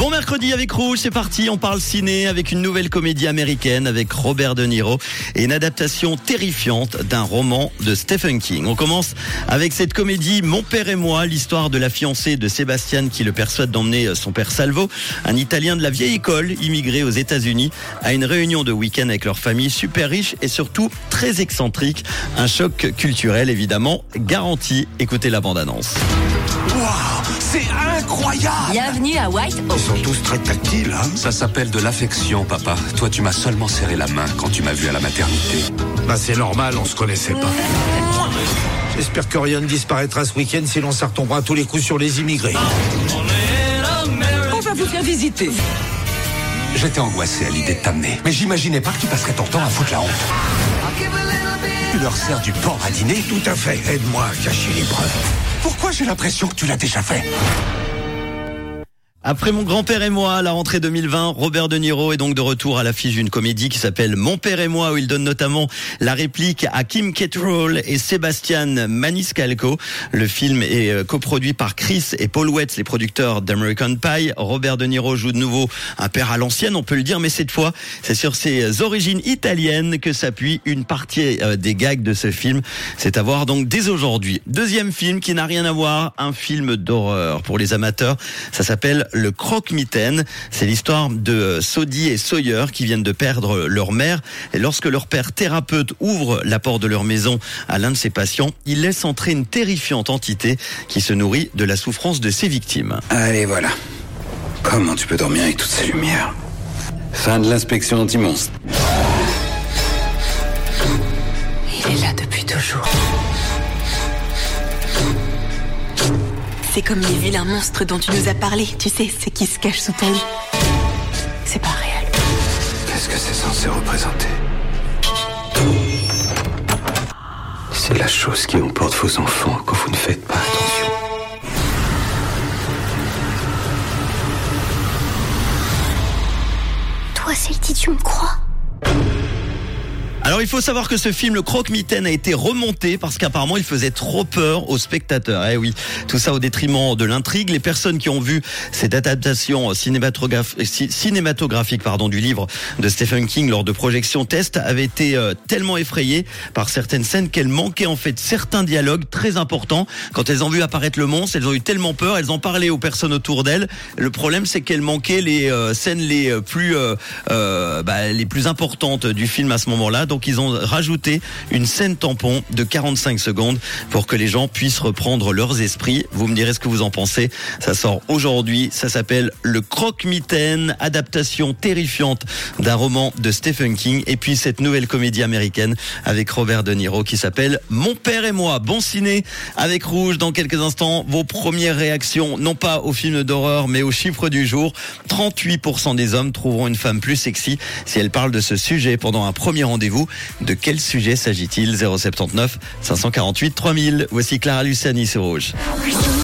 Bon mercredi avec Rouge, c'est parti, on parle ciné avec une nouvelle comédie américaine avec Robert De Niro et une adaptation terrifiante d'un roman de Stephen King. On commence avec cette comédie Mon père et moi, l'histoire de la fiancée de Sébastien qui le persuade d'emmener son père Salvo, un Italien de la vieille école, immigré aux États-Unis, à une réunion de week-end avec leur famille super riche et surtout très excentrique. Un choc culturel évidemment garanti. Écoutez la bande-annonce. Waouh, c'est incroyable Bienvenue à White Oak. Ils sont tous très tactiles, hein Ça s'appelle de l'affection, papa. Toi, tu m'as seulement serré la main quand tu m'as vu à la maternité. Bah c'est normal, on se connaissait pas. J'espère que rien ne disparaîtra ce week-end si l'on s'en retombera à tous les coups sur les immigrés. On va vous faire visiter. J'étais angoissé à l'idée de t'amener, mais j'imaginais pas que tu passerais ton temps à foutre la honte. Tu leur sers du porc à dîner Tout à fait, aide-moi à cacher les preuves. Pourquoi j'ai l'impression que tu l'as déjà fait? Après mon grand-père et moi, à la rentrée 2020, Robert De Niro est donc de retour à l'affiche d'une comédie qui s'appelle Mon père et moi, où il donne notamment la réplique à Kim Cattrall et Sébastien Maniscalco. Le film est euh, coproduit par Chris et Paul Weitz, les producteurs d'American Pie. Robert De Niro joue de nouveau un père à l'ancienne, on peut le dire, mais cette fois, c'est sur ses origines italiennes que s'appuie une partie euh, des gags de ce film. C'est à voir donc dès aujourd'hui. Deuxième film qui n'a rien à voir, un film d'horreur pour les amateurs. Ça s'appelle Le Croque-Mitaine. C'est l'histoire de euh, Sodie et Sawyer qui viennent de perdre leur mère. Et lorsque leur père thérapeute ouvre la porte de leur maison à l'un de ses patients, il laisse entrer une terrifiante entité qui se nourrit de la souffrance de ses victimes. Allez, voilà. Comment tu peux dormir avec toutes ces lumières? Fin de l'inspection anti-monstre. Il est là depuis toujours. C'est comme les vilains monstres dont tu nous as parlé, tu sais, ceux qui se cachent sous ton lit. C'est pas réel. Qu'est-ce que c'est censé représenter? C'est la chose qui emporte vos enfants quand vous ne faites pas attention. Toi, celle-ci, tu me crois? Alors il faut savoir que ce film Le Croque-Mitaine a été remonté parce qu'apparemment il faisait trop peur aux spectateurs. Eh oui, tout ça au détriment de l'intrigue. Les personnes qui ont vu cette adaptation cinématograph- ci- cinématographique pardon, du livre de Stephen King lors de projections test avaient été euh, tellement effrayées par certaines scènes qu'elles manquaient en fait certains dialogues très importants. Quand elles ont vu apparaître le monstre, elles ont eu tellement peur, elles ont parlé aux personnes autour d'elles. Le problème c'est qu'elles manquaient les euh, scènes les euh, plus bah, les plus importantes du film à ce moment-là. Donc ils ont rajouté une scène tampon de 45 secondes pour que les gens puissent reprendre leurs esprits. Vous me direz ce que vous en pensez. Ça sort aujourd'hui. Ça s'appelle Le Croque-Mitaine, adaptation terrifiante d'un roman de Stephen King. Et puis cette nouvelle comédie américaine avec Robert De Niro qui s'appelle Mon père et moi. Bon ciné avec Rouge dans quelques instants. Vos premières réactions, non pas au film d'horreur, mais au chiffre du jour. 38% des hommes trouveront une femme plus sexy si elle parle de ce sujet pendant un premier rendez-vous. De quel sujet s'agit-il? 079 548 3000. Voici Clara Luciani sur Rouge.